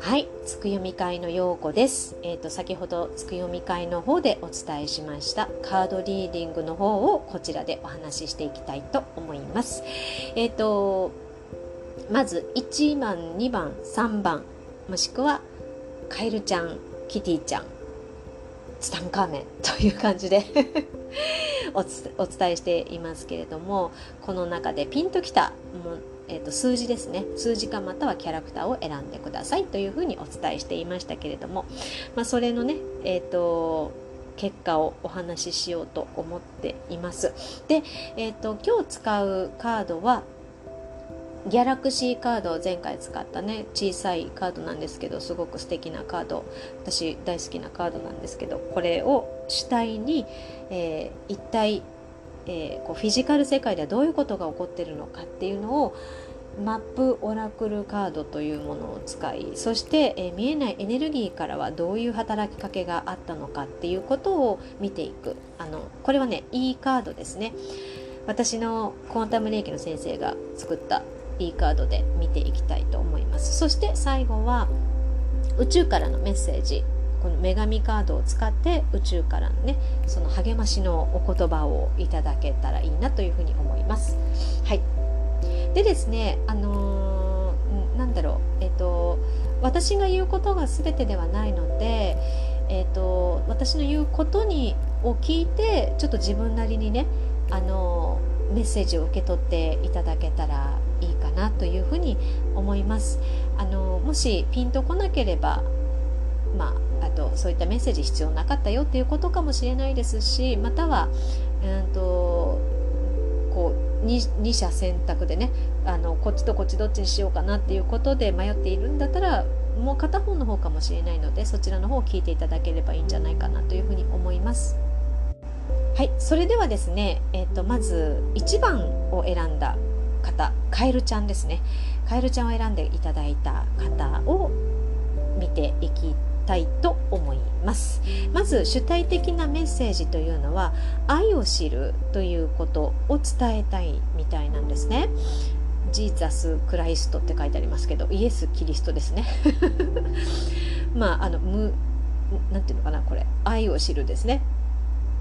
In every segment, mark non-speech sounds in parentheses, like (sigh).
はいつくよみ会のようこです、えーと、先ほどつくよみ会の方でお伝えしました。カードリーディングの方をこちらでお話ししていきたいと思います。えっ、ー、とまず1番2番3番もしくはカエルちゃんキティちゃんツタンカーメンという感じで。お伝えしていますけれどもこの中でピンときたもえーと、数字ですね数字かまたはキャラクターを選んでくださいというふうにお伝えしていましたけれども、まあ、それのね、えーと、結果をお話ししようと思っています。で、えー、と今日使うカードはギャラクシーカードを前回使ったね小さいカードなんですけどすごく素敵なカード私大好きなカードなんですけどこれを主体に、えー、一体えー、こうフィジカル世界ではどういうことが起こっているのかっていうのをマップオラクルカードというものを使いそして、えー、見えないエネルギーからはどういう働きかけがあったのかっていうことを見ていく。あのこれはね E カードですね。私のクォンタム霊気の先生が作った E カードで見ていきたいと思います。そして最後は宇宙からのメッセージ。この女神カードを使って宇宙からのねその励ましのお言葉をいただけたらいいなというふうに思います。はい、でですねあのー、なんだろうえっ、ー、と私が言うことが全てではないので、えーと、私の言うことにを聞いてちょっと自分なりにねあのメッセージを受け取っていただけたらいいかなというふうに思います。あのもしピンとこなければま、あとそういったメッセージ必要なかったよっていうことかもしれないですしまたは、うんとこう 2, 2者選択でねあのこっちとこっちどっちにしようかなっていうことで迷っているんだったらもう片方の方かもしれないのでそちらの方を聞いていただければいいんじゃないかなというふうに思います。はい、それではですね、えーと、まず1番を選んだ方カエルちゃんですねカエルちゃんを選んでいただいた方を見ていきたいと思います。まず主体的なメッセージというのは愛を知るということを伝えたいみたいなんですね。ジーザス・クライストって書いてありますけどイエス・キリストですね。(laughs) まああの無なんていうのかなこれ。愛を知るですね。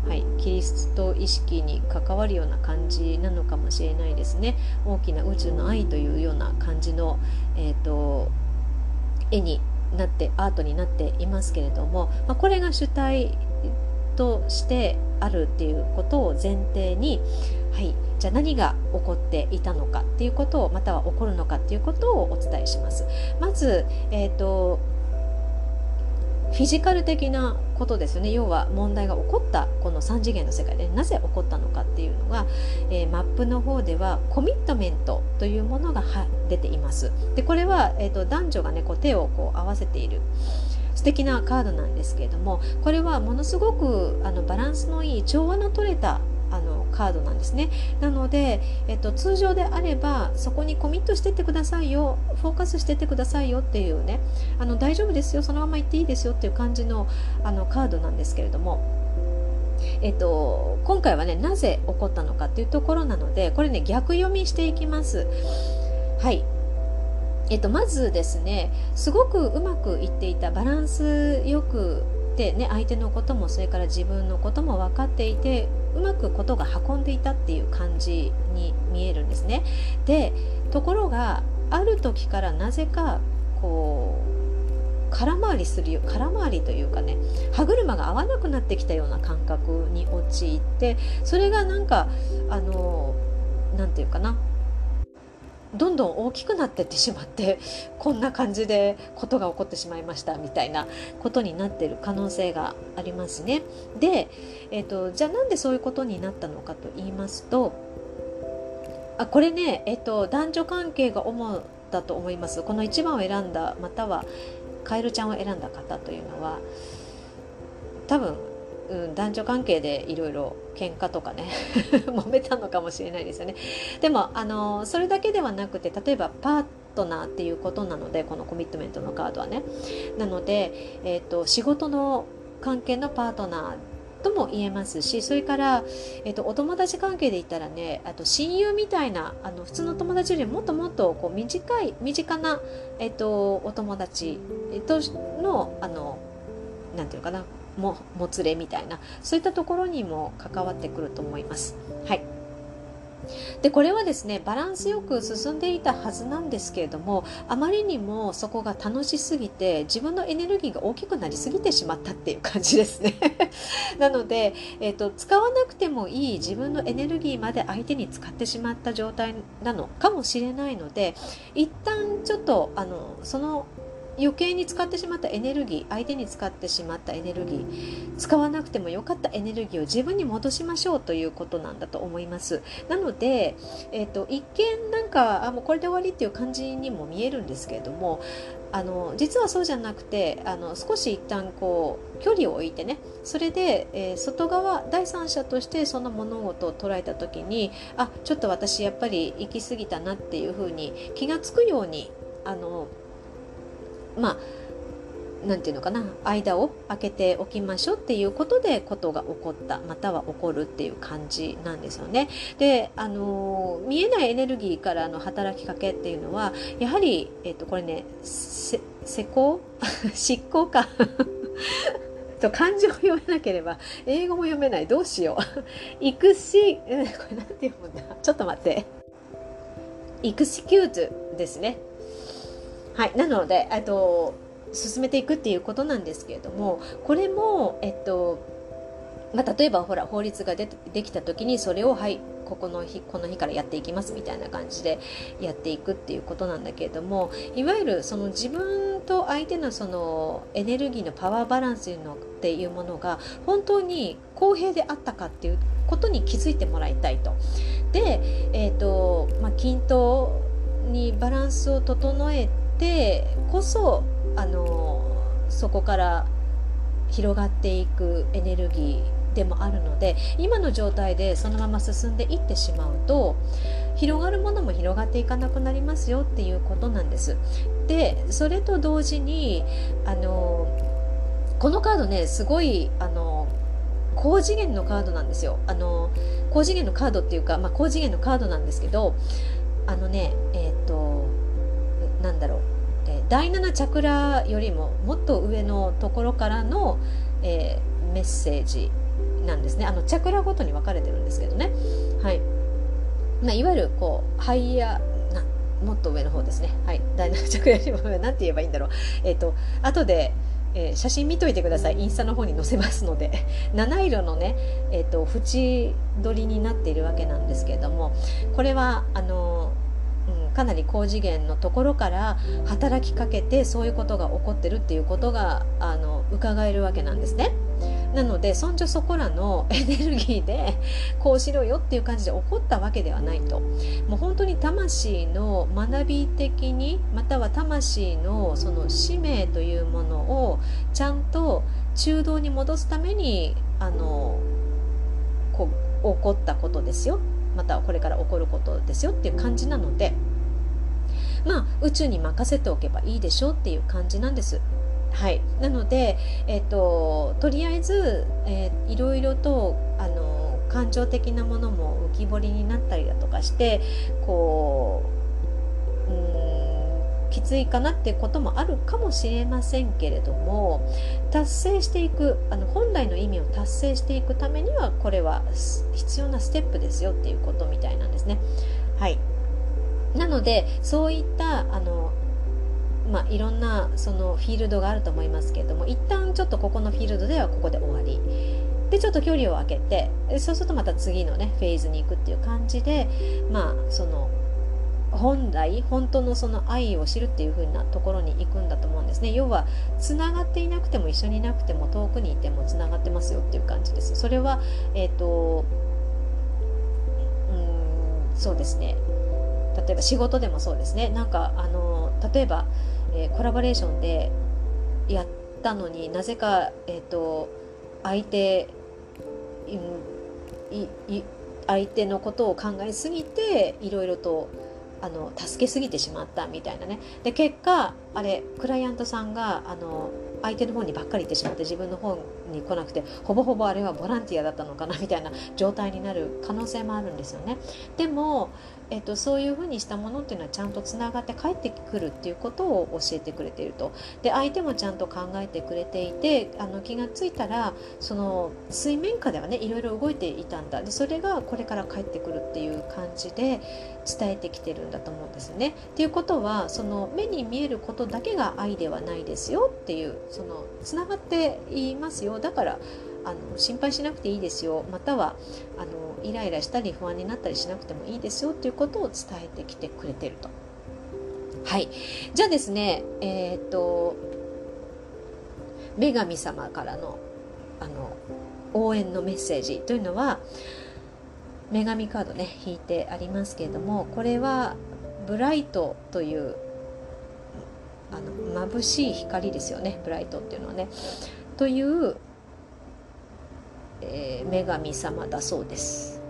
はい、キリスト意識に関わるような感じなのかもしれないですね。大きな宇宙の愛というような感じの、えーと絵になってアートになっていますけれども、まあ、これが主体としてあるっていうことを前提に、はい、じゃあ何が起こっていたのかっていうことをまたは起こるのかっていうことをお伝えします。まず、えーとフィジカル的なことですよね要は問題が起こったこの3次元の世界でなぜ起こったのかっていうのが、えー、マップの方ではコミットメントというものが出ていますでこれは、えーと、男女がねこう手をこう合わせている素敵なカードなんですけれどもこれはものすごくあのバランスのいい調和の取れたあのカードなんですね。なので、えっと、通常であればそこにコミットしてってくださいよフォーカスしてってくださいよっていうねあの大丈夫ですよそのまま行っていいですよっていう感じのあのカードなんですけれどもえっと、今回はねなぜ起こったのかっていうところなのでこれね逆読みしていきます。はい。えっと、まずですねすごくうまくいっていたバランスよくで、ね、相手のこともそれから自分のことも分かっていてうまくことが運んでいたっていう感じに見えるんですね。でところがある時からなぜかこう空回りするよ空回りというかね歯車が合わなくなってきたような感覚に陥ってそれがなんかあの何て言うかなどんどん大きくなってってしまって (laughs) こんな感じでことが起こってしまいましたみたいなことになっている可能性がありますね。で、えーと、じゃあなんでそういうことになったのかと言いますとあこれね、えーと、男女関係が主だと思います。この1番を選んだまたはカエルちゃんを選んだ方というのは多分うん、男女関係でいろいろ喧嘩とかね。(laughs) 揉めたのかもしれないですよね。でもあのそれだけではなくて例えばパートナーっていうことなのでこのコミットメントのカードはね。なので、えーと、仕事の関係のパートナーとも言えますしそれから、えーと、お友達関係で言ったらねあと親友みたいなあの普通の友達よりもっともっとこう短い身近な、えーと、お友達とのあのなんていうかなももつれみたいなそういったところにも関わってくると思います。はいでこれはですねバランスよく進んでいたはずなんですけれどもあまりにもそこが楽しすぎて自分のエネルギーが大きくなりすぎてしまったっていう感じですね (laughs) なので、えーと、使わなくてもいい自分のエネルギーまで相手に使ってしまった状態なのかもしれないので一旦ちょっとあのその余計に使ってしまったエネルギー相手に使ってしまったエネルギー使わなくてもよかったエネルギーを自分に戻しましょうということなんだと思います。なので、えーと、一見なんかあもうこれで終わりっていう感じにも見えるんですけれどもあの実はそうじゃなくてあの少し一旦こう距離を置いてねそれで、えー、外側第三者としてその物事を捉えた時にあちょっと私やっぱり行き過ぎたなっていうふうに気が付くようにあのまあ何て言うのかな間を空けておきましょうっていうことでことが起こったまたは起こるっていう感じなんですよね。であの見えないエネルギーからの働きかけっていうのはやはり、えっと、これね施工？(laughs) 執行か。(laughs) と漢字を読めなければ英語も読めない。どうしよう。(laughs) 行くし、うん、これなんて読むんだ？ちょっと待って。イクシキュートですね。はい、なので、えっと、進めていくっていうことなんですけれどもこれも、えっとまあ、例えばほら法律がでできた時にそれをはいここの日この日からやっていきますみたいな感じでやっていくっていうことなんだけれどもいわゆるその自分と相手のそのエネルギーのパワーバランスのっていうものが本当に公平であったかっていうことに気づいてもらいたいと。で、えーとまあ、均等にバランスを整えてこそあのそこから広がっていくエネルギーでもあるので今の状態でそのまま進んでいってしまうと広がるものも広がっていかなくなりますよっていうことなんです。でそれと同時にあのこのカードねすごいあの高次元のカードなんですよ。あの高次元のカードっていうか、まあ、高次元のカードなんですけどあのねえ、ー、なんだろう、えー、第7チャクラよりももっと上のところからの、えー、メッセージなんですね。あのチャクラごとに分かれてるんですけどね。はい。まあ、いわゆるこうハイヤーなもっと上の方ですね。はい。第7チャクラよりも上なんて言えばいいんだろう。えっ、ー、と後でえー、写真見といてください。インスタの方に載せますので。(laughs) 七色のね、えーと、と縁取りになっているわけなんですけれども。これはあのかなり高次元のところから働きかけてそういうことが起こってるっていうことがあの伺えるわけなんですね。なのでそんじょそこらの (laughs) エネルギーでこうしろよっていう感じで起こったわけではないともう本当に魂の学び的にまたは魂のその使命というものをちゃんと中道に戻すためにあのこう起こったことですよまたはこれから起こることですよっていう感じなので。まあ宇宙に任せておけばいいでしょうっていう感じなんです。はい、なので、えーと、とりあえず、えー、いろいろとあの感情的なものも浮き彫りになったりだとかしてこううんきついかなっていうこともあるかもしれませんけれども達成していくあの本来の意味を達成していくためにはこれは必要なステップですよっていうことみたいなんですね。はいなのでそういったあのまあ、いろんなそのフィールドがあると思いますけれども一旦ちょっとここのフィールドではここで終わり。でちょっと距離を空けてそうするとまた次のねフェーズに行くっていう感じでまあその本来本当のその愛を知るっていう風なところに行くんだと思うんですね。要はつながっていなくても一緒にいなくても遠くにいてもつながってますよっていう感じです。それはえっ、ー、とうんそうですね。例えば仕事でもそうですね。なんかあの例えば、えー、コラボレーションでやったのになぜか、えーと、相手い相手のことを考えすぎていろいろとあの助けすぎてしまったみたいなね。で結果あれクライアントさんがあの相手の方にばっかり行ってしまって自分の方に来なくてほぼほぼあれはボランティアだったのかなみたいな状態になる可能性もあるんですよね。でもえっと、そういうふうにしたものっていうのはちゃんとつながって帰ってくるっていうことを教えてくれているとで相手もちゃんと考えてくれていてあの気が付いたらその水面下ではねいろいろ動いていたんだでそれがこれから帰ってくるっていう感じで伝えてきてるんだと思うんですよね。っていうことはその目に見えることだけが愛ではないですよっていうそのつながっていますよだからあの心配しなくていいですよ。またはあのイライラしたり不安になったりしなくてもいいですよ。っていうことを伝えてきてくれてると。はい。じゃあですねえー、っと女神様からのあの応援のメッセージというのは女神カードね引いてありますけれどもこれはブライトというあの眩しい光ですよね。ブライトっていうのはね。というえー、女神様だそうです。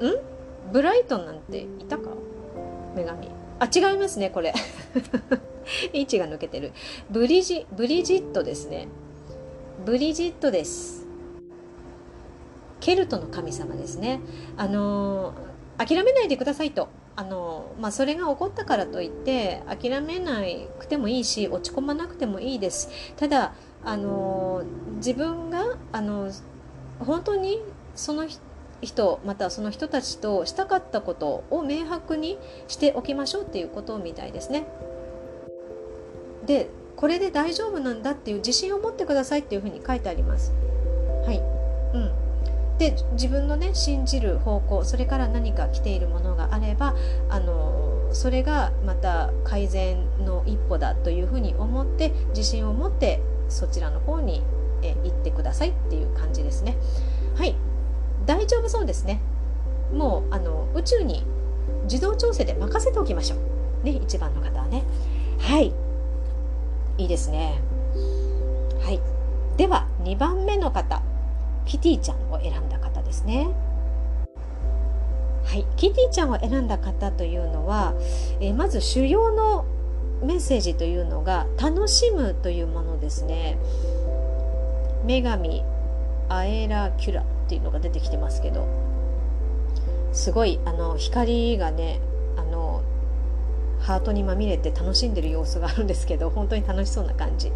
ん？ブライトンなんていたか？女神。あ違いますねこれ。(laughs) 位置が抜けてる。ブリジブリジットですね。ブリジットです。ケルトの神様ですね。あのー、諦めないでくださいと。あのまあ、それが起こったからといって諦めなくてもいいし落ち込まなくてもいいです。ただあの自分があの本当にその人またその人たちとしたかったことを明白にしておきましょうっていうことみたいですね。でこれで大丈夫なんだっていう自信を持ってくださいっていうふうに書いてあります。はい、うん、で自分のね信じる方向それから何か来ているものがあればあのそれがまた改善の一歩だというふうに思って自信を持ってそちらの方にえ行ってくださいっていう感じですね。はい。大丈夫そうですね。もうあの宇宙に自動調整で任せておきましょう。ね1番の方はね。はい。いいですね。はい。では2番目の方。キティちゃんを選んだ方ですね。はい、キティちゃんを選んだ方というのは、えまず主要のメッセージというのが楽しむというものですね。女神アエラキュラっていうのが出てきてますけどすごいあの光がねあのハートにまみれて楽しんでる様子があるんですけど (laughs) 本当に楽しそうな感じ。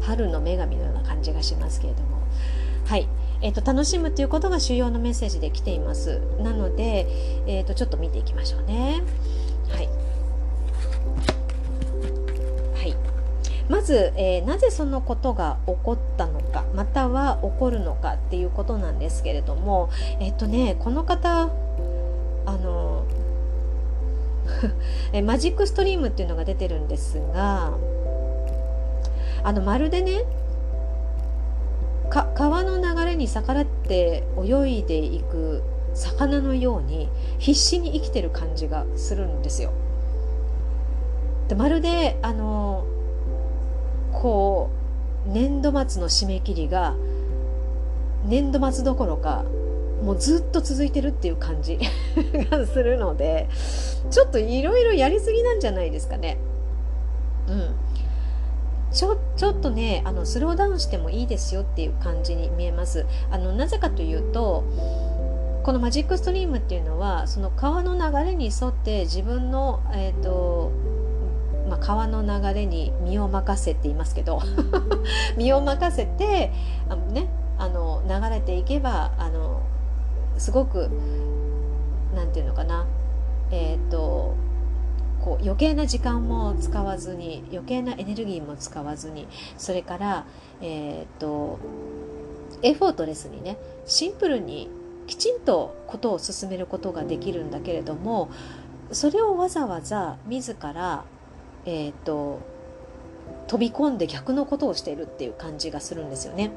春の女神のような感じがしますけれども。はい。えーと、楽しむということが主要のメッセージで来ています。なので、えーとちょっと見ていきましょうね。はい。まず、えー、なぜそのことが起こったのかまたは起こるのかっていうことなんですけれどもえっとねこの方あの (laughs) マジックストリームっていうのが出てるんですがあのまるでね川の流れに逆らって泳いでいく魚のように必死に生きてる感じがするんですよ。でまるであのこう年度末の締め切りが年度末どころかもうずっと続いてるっていう感じ (laughs) がするのでちょっといろいろやりすぎなんじゃないですかね。うん、ちょちょっとねあのスローダウンしてもいいですよっていう感じに見えます。あのなぜかというとこのマジックストリームっていうのはその川の流れに沿って自分の、えーとまあ、川の流れに身を任せていますけど (laughs) 身を任せてあの、ね、あの流れていけばあのすごく何て言うのかなえっ、ー、とこう余計な時間も使わずに余計なエネルギーも使わずにそれからえっ、ー、とエフォートレスにねシンプルにきちんとことを進めることができるんだけれどもそれをわざわざ自らえーと、飛び込んで逆のことをしているっていう感じがするんですよね。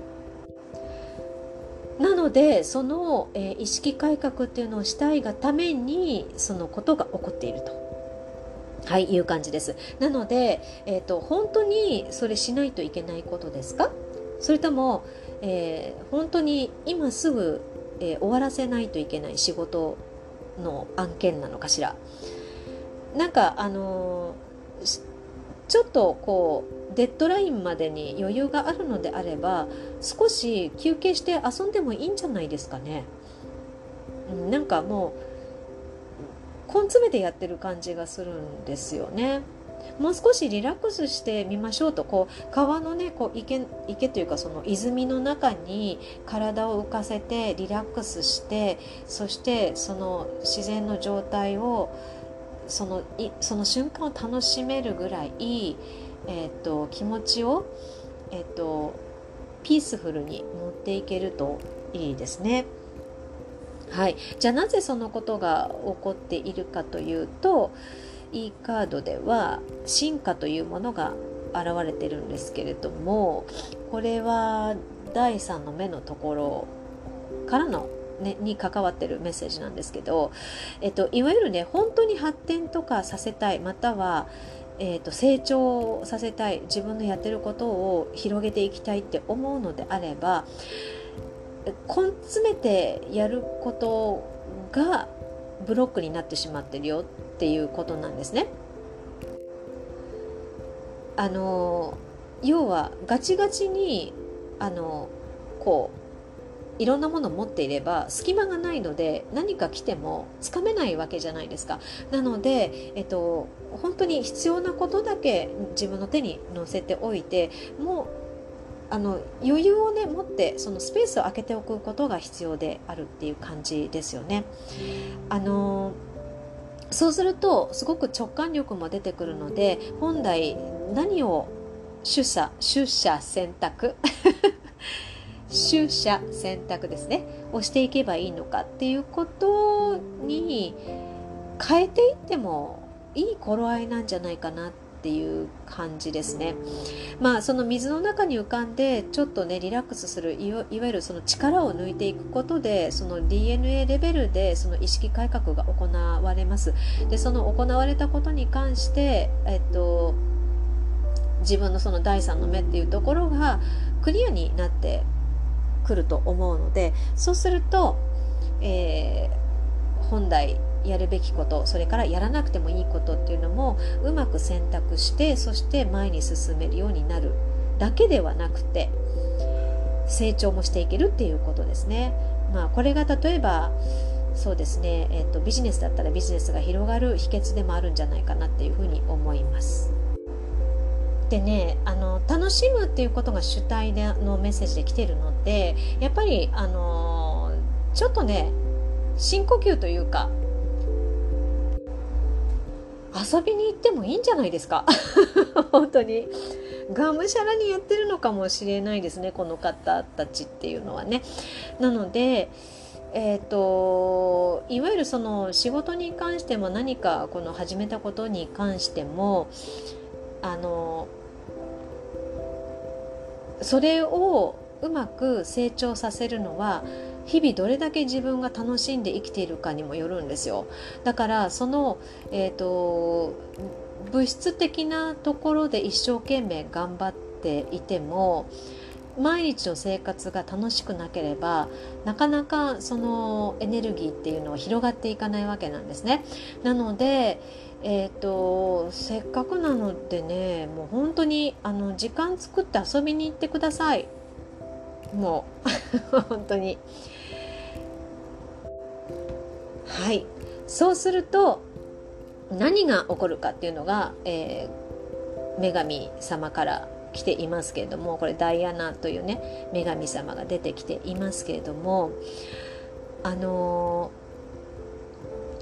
なのでその、えー、意識改革っていうのをしたいがためにそのことが起こっていると。はい、いう感じです。なので、えっ、ー、と、本当にそれしないといけないことですか？それとも、えー、本当に今すぐ、えー、終わらせないといけない仕事の案件なのかしら？なんか、あのちょっとこうデッドラインまでに余裕があるのであれば少し休憩して遊んでもいいんじゃないですかね。なんかもう根詰めてやってる感じがするんですよね。もう少しリラックスしてみましょうとこう川のねこう池池というかその泉の中に体を浮かせてリラックスしてそしてその自然の状態をそのいその瞬間を楽しめるぐらい、えーと、気持ちを、えーとピースフルに持っていけるといいですね。はい、じゃあなぜそのことが起こっているかというと E カードでは進化というものが現れてるんですけれどもこれは第3の目のところからの、ね、に関わってるメッセージなんですけど、えっと、いわゆるね本当に発展とかさせたいまたはえーと、成長させたい自分のやってることを広げていきたいって思うのであれば根詰めてやることがブロックになってしまってるよっていうことなんですね。あの要はガチガチにあのこういろんなものを持っていれば隙間がないので何か来てもつかめないわけじゃないですか。なので、えっと、本当に必要なことだけ自分の手に乗せておいてもうあの余裕をね持ってそのスペースを空けておくことが必要であるっていう感じですよね。あのそうするとすごく直感力も出てくるので本来何を取捨取捨選択？取捨選択ですねをしていけばいいのかっていうことに変えていってもいい頃合いなんじゃないかなっていう感じですね。まあその水の中に浮かんでちょっとねリラックスするいわゆるその力を抜いていくことでその DNA レベルでその意識改革が行われます。でその行われたことに関してえっと自分のその第三の目っていうところがクリアになってくると思うのでそうすると、えー、本来やるべきことそれからやらなくてもいいことっていうのもうまく選択してそして前に進めるようになるだけではなくて成長もしていけるっていうことですね。まあ、これが例えばそうですね、えーと、ビジネスだったらビジネスが広がる秘訣でもあるんじゃないかなっていうふうに思います。でねあの楽しむっていうことが主体でのメッセージで来てるのでやっぱりあのちょっとね深呼吸というか遊びに行ってもいいんじゃないですか？(laughs) 本当に。がむしゃらにやってるのかもしれないですねこの方たちっていうのはね。なのでえーと、いわゆるその仕事に関しても何かこの始めたことに関してもあのそれをうまく成長させるのは日々どれだけ自分が楽しんで生きているかにもよるんですよだからその、えーと、物質的なところで一生懸命頑張っていても毎日の生活が楽しくなければなかなかそのエネルギーっていうのは広がっていかないわけなんですね。なのでえーと、とせっかくなのでねもう本当にあの時間作って遊びに行ってくださいもう (laughs) 本当に。はい。そうすると何が起こるかっていうのが、えー、女神様から来ていますけれどもこれダイアナというね女神様が出てきていますけれどもあの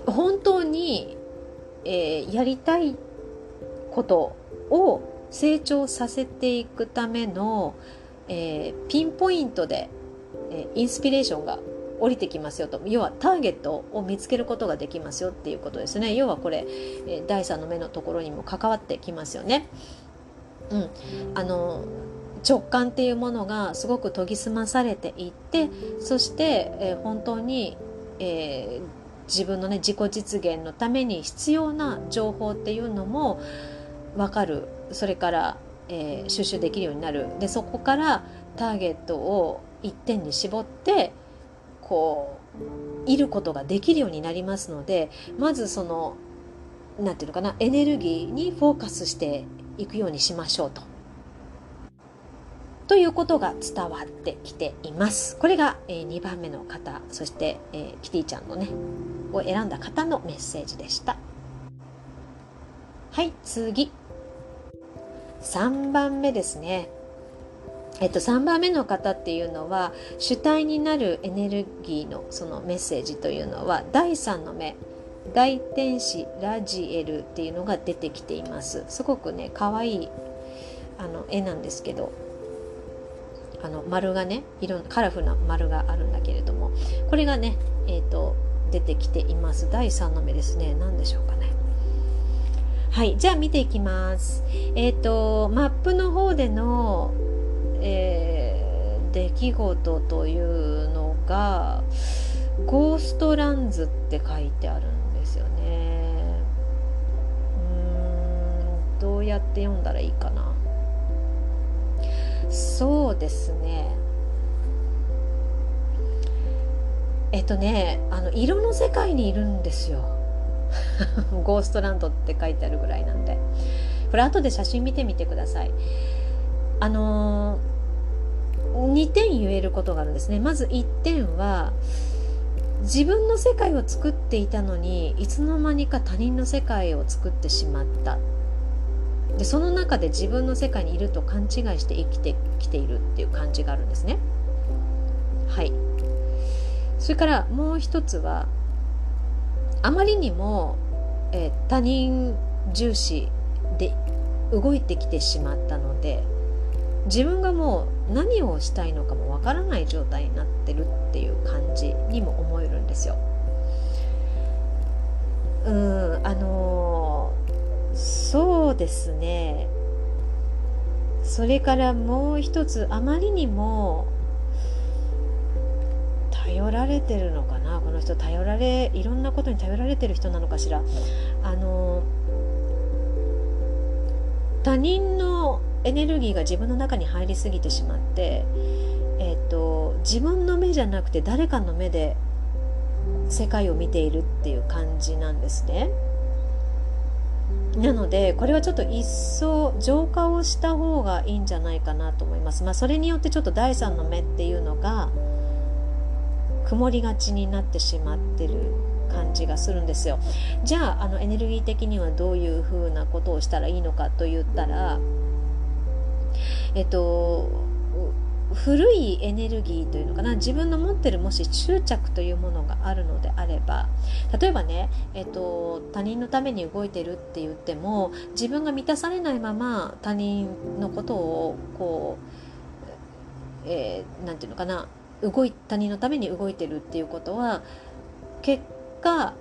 ー、本当に、えー、やりたいことを成長させていくための、えー、ピンポイントで、えインスピレーションが降りてきますよと。要はターゲットを見つけることができますよっていうことですね。要はこれ、え第3の目のところにも関わってきますよね。うん、あの直感っていうものがすごく研ぎ澄まされていってそして、えー、本当に、えー、自分のね自己実現のために必要な情報っていうのも分かる。それから、えー、収集できるようになるでそこからターゲットを一点に絞ってこういることができるようになりますのでまずその何て言うのかなエネルギーにフォーカスしていくようにしましょうとということが伝わってきています。これが、えー、2番目の方、そして、えー、キティちゃんのね、を選んだ方のメッセージでした。はい、次。3番目ですね。えっと、3番目の方っていうのは主体になるエネルギーのそのメッセージというのは第3の目大天使ラジエルっていうのが出てきています。すごくね可愛いあの絵なんですけどあの丸がねいろんなカラフルな丸があるんだけれどもこれがねえっ、と出てきています。第3の目ですね。何でしょうかね。はいじゃあ見ていきます。えっ、ー、とマップの方での、えー、出来事というのがゴーストランズって書いてあるんですよね。うんどうやって読んだらいいかな。そうですね。えっとねあの色の世界にいるんですよ。(laughs) ゴーストランドって書いてあるぐらいなんで。これ後で写真見てみてください。あのー、2点言えることがあるんですね。まず1点は自分の世界を作っていたのにいつの間にか他人の世界を作ってしまった。でその中で自分の世界にいると勘違いして生きてきているっていう感じがあるんですね。はい。それからもう一つはあまりにも、えー、他人重視で動いてきてしまったので自分がもう何をしたいのかもわからない状態になってるっていう感じにも思えるんですよ。うんあのそうですねそれからもう一つあまりにも頼られてるのかな？この人頼られいろんなことに頼られてる人なのかしら？あの他人のエネルギーが自分の中に入りすぎてしまって、えーと自分の目じゃなくて誰かの目で世界を見ているっていう感じなんですね。なのでこれはちょっと一層浄化をした方がいいんじゃないかなと思います。まあ、それによってちょっと第三の目っていうのが曇りがちになってしまってる感じがするんですよ。じゃああのエネルギー的にはどういうふうなことをしたらいいのかと言ったらえっと古いエネルギーというのかな自分の持ってるもし執着というものがあるのであれば例えばね、えっと、他人のために動いてるって言っても自分が満たされないまま他人のことをこう、えー、ていうのかな動い他人のために動いてるっていうことは結果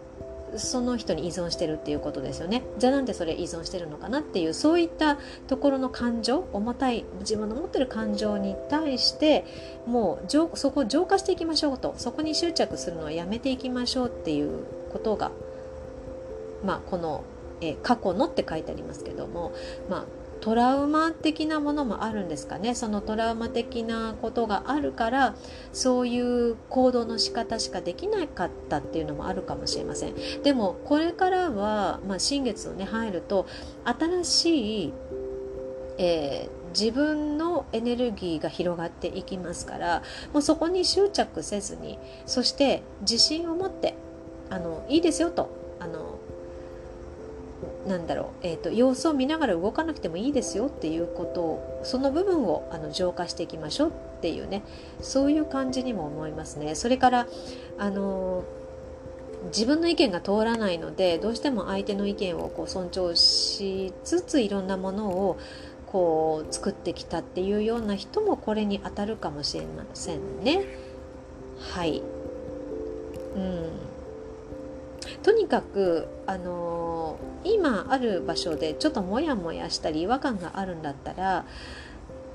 その人に依存してるっていうことですよね。じゃあなんでそれ依存してるのかなっていうそういったところの感情重たい自分の持ってる感情に対してもうそこを浄化していきましょうと。そこに執着するのはやめていきましょうっていうことがまあこの、え過去のって書いてありますけどもまあトラウマ的なものもあるんですかね。そのトラウマ的なことがあるからそういう行動の仕方しかできなかったっていうのもあるかもしれません。でもこれからは、まあ、新月をね入ると新しい、えー自分のエネルギーが広がっていきますからもうそこに執着せずにそして自信を持ってあのいいですよとあのなんだろう、えーと、様子を見ながら動かなくてもいいですよっていうことをその部分をあの浄化していきましょうっていうねそういう感じにも思いますね。それからあの自分の意見が通らないのでどうしても相手の意見をこう尊重しつついろんなものをこう作ってきたっていうような人もこれに当たるかもしれませんね。はい、うんとにかく、あのー、今ある場所でちょっとモヤモヤしたり違和感があるんだったら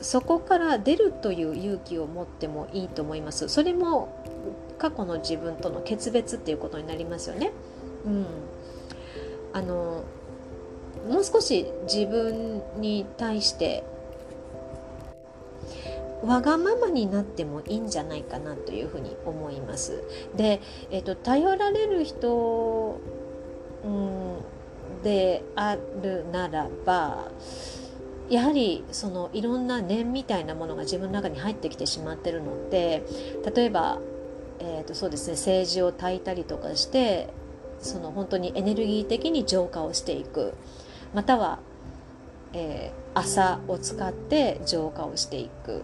そこから出るという勇気を持ってもいいと思います。それも過去の自分との決別っていうことになりますよね。うん、あのもう少し自分に対してわがままになってもいいんじゃないかなというふうに思います。で、えっと、頼られる人、うん、であるならばやはりそのいろんな念みたいなものが自分の中に入ってきてしまってるので例えば、えーとそうですね、政治を焚いたりとかしてその本当にエネルギー的に浄化をしていくまたは、えー、朝を使って浄化をしていく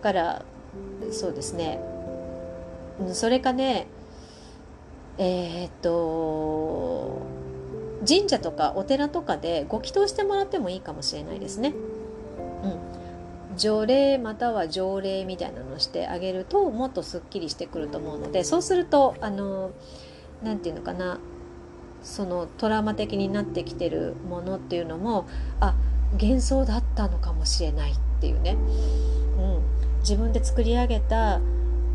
からそうですね。それかねえー、っと神社とかお寺とかでご祈祷してもらってもいいかもしれないですね。うん、条例または条例みたいなのをしてあげるともっとすっきりしてくると思うのでそうするとあの何て言うのかなそのトラウマ的になってきてるものっていうのもあ幻想だったのかもしれないっていうね、うん、自分で作り上げた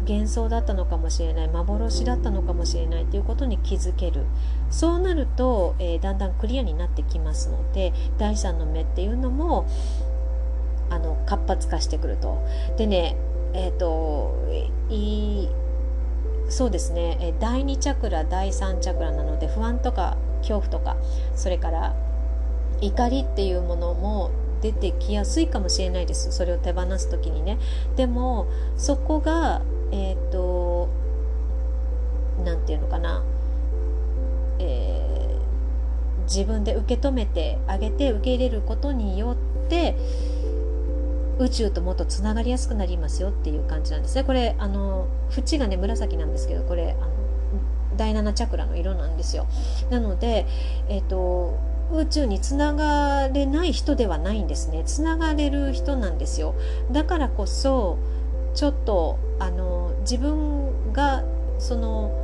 幻想だったのかもしれない幻だったのかもしれないということに気づけるそうなると、えー、だんだんクリアになってきますので第三の目っていうのもあの活発化してくると。でねえっ、ー、といそうですねえ第2チャクラ第3チャクラなので不安とか恐怖とかそれから怒りっていうものも出てきやすいかもしれないです。それを手放す時にね。でもそこがえっ、ー、と何て言うのかな、えー、自分で受け止めてあげて受け入れることによって宇宙ともっとつながりやすくなりますよっていう感じなんですね。これあの縁がね紫なんですけどこれあの第7チャクラの色なんですよ。なのでえっ、ー、と宇宙につながれない人ではないんですねつながれる人なんですよだからこそちょっとあの自分がその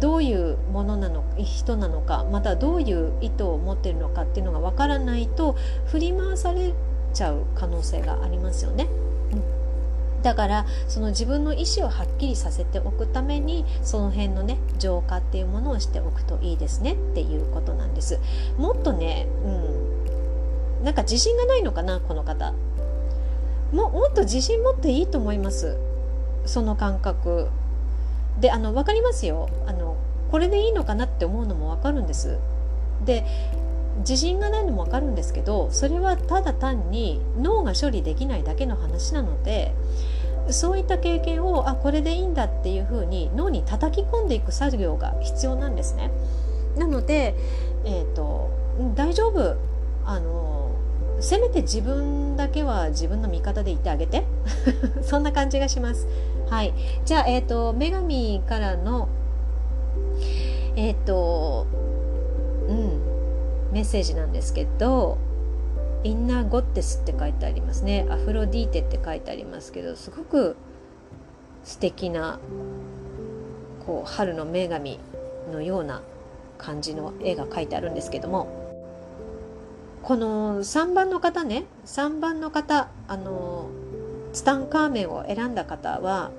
どういうものなの人なのかまたどういう意図を持っているのかっていうのがわからないと振り回されちゃう可能性がありますよね。だからその自分の意思をはっきりさせておくためにその辺のね浄化っていうものをしておくといいですねっていうことなんです。もっとねうんなんか自信がないのかなこの方。ももっと自信持っていいと思います。その感覚。であの分かりますよ。あのこれでいいのかなって思うのも分かるんです。で自信がないのも分かるんですけどそれはただ単に脳が処理できないだけの話なのでそういった経験をあこれでいいんだっていうふうに脳に叩き込んでいく作業が必要なんですね。なので、えーと、大丈夫あのせめて自分だけは自分の味方でいてあげて (laughs) そんな感じがします。はい、じゃあ、えーと、女神からのえっ、ー、とうんメッセージなんですけどインナーゴッテスって書いてありますね。アフロディーテって書いてありますけどすごく素敵なこう春の女神のような感じの絵が描いてあるんですけどもこの3番の方ね3番の方あのツタンカーメンを選んだ方は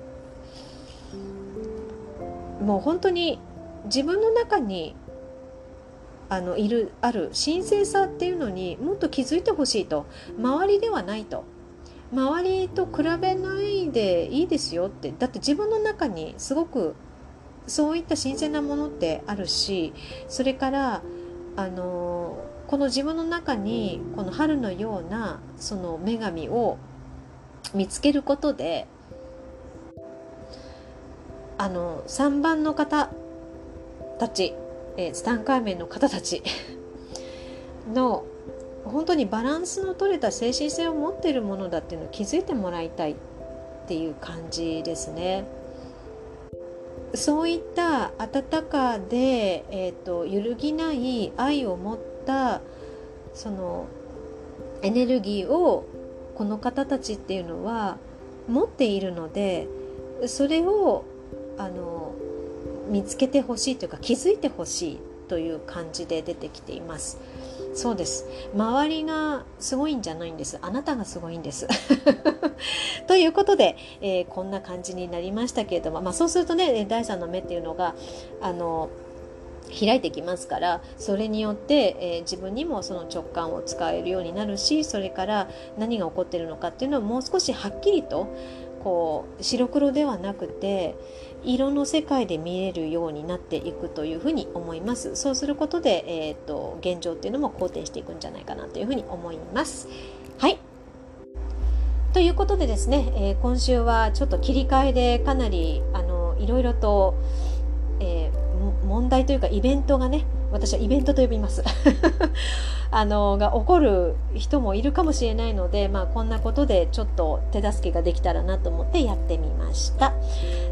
もう本当に自分の中にあのいるある神聖さっていうのにもっと気づいてほしいと。周りではないと。周りと比べないでいいですよって。だって自分の中にすごくそういった新鮮なものってあるしそれからあのこの自分の中にこの春のようなその女神を見つけることであの3番の方たちえー、ツタンカーメンの方たちの本当にバランスの取れた精神性を持っているものだっていうのを気づいてもらいたいっていう感じですね。そういった温かで、えーと、揺るぎない愛を持ったそのエネルギーをこの方たちっていうのは持っているのでそれをあの見つけてほしいというか気づいてほしいという感じで出てきています。そうです。周りがすごいんじゃないんです。あなたがすごいんです。(laughs) ということで、えー、こんな感じになりましたけれども、まあ、そうするとね第三の目っていうのがあの開いてきますからそれによって、えー、自分にもその直感を使えるようになるしそれから何が起こっているのかっていうのをもう少しはっきりとこう白黒ではなくて色の世界で見えるようになっていくというふうに思います。そうすることで、えーと、現状っていうのも好転していくんじゃないかなというふうに思います。はい。ということでですね、えー、今週はちょっと切り替えでかなりあのいろいろと、えー、問題というかイベントがね私はイベントと呼びます (laughs) あのが起こる人もいるかもしれないので、まあ、こんなことでちょっと手助けができたらなと思ってやってみました。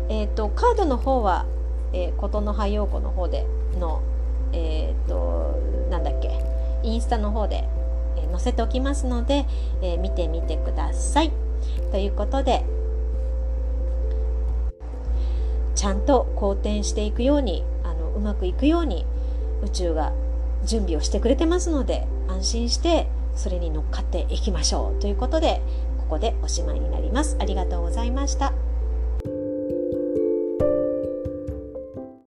えっ、ー、とカードの方は、えー、琴の葉陽子の方でのえっ、ー、となんだっけインスタの方で、えー、載せておきますので、えー、見てみてください。ということでちゃんと好転していくようにあのうまくいくように宇宙が準備をしてくれてますので安心してそれに乗っかっていきましょうということでここでおしまいになります。ありがとうございました。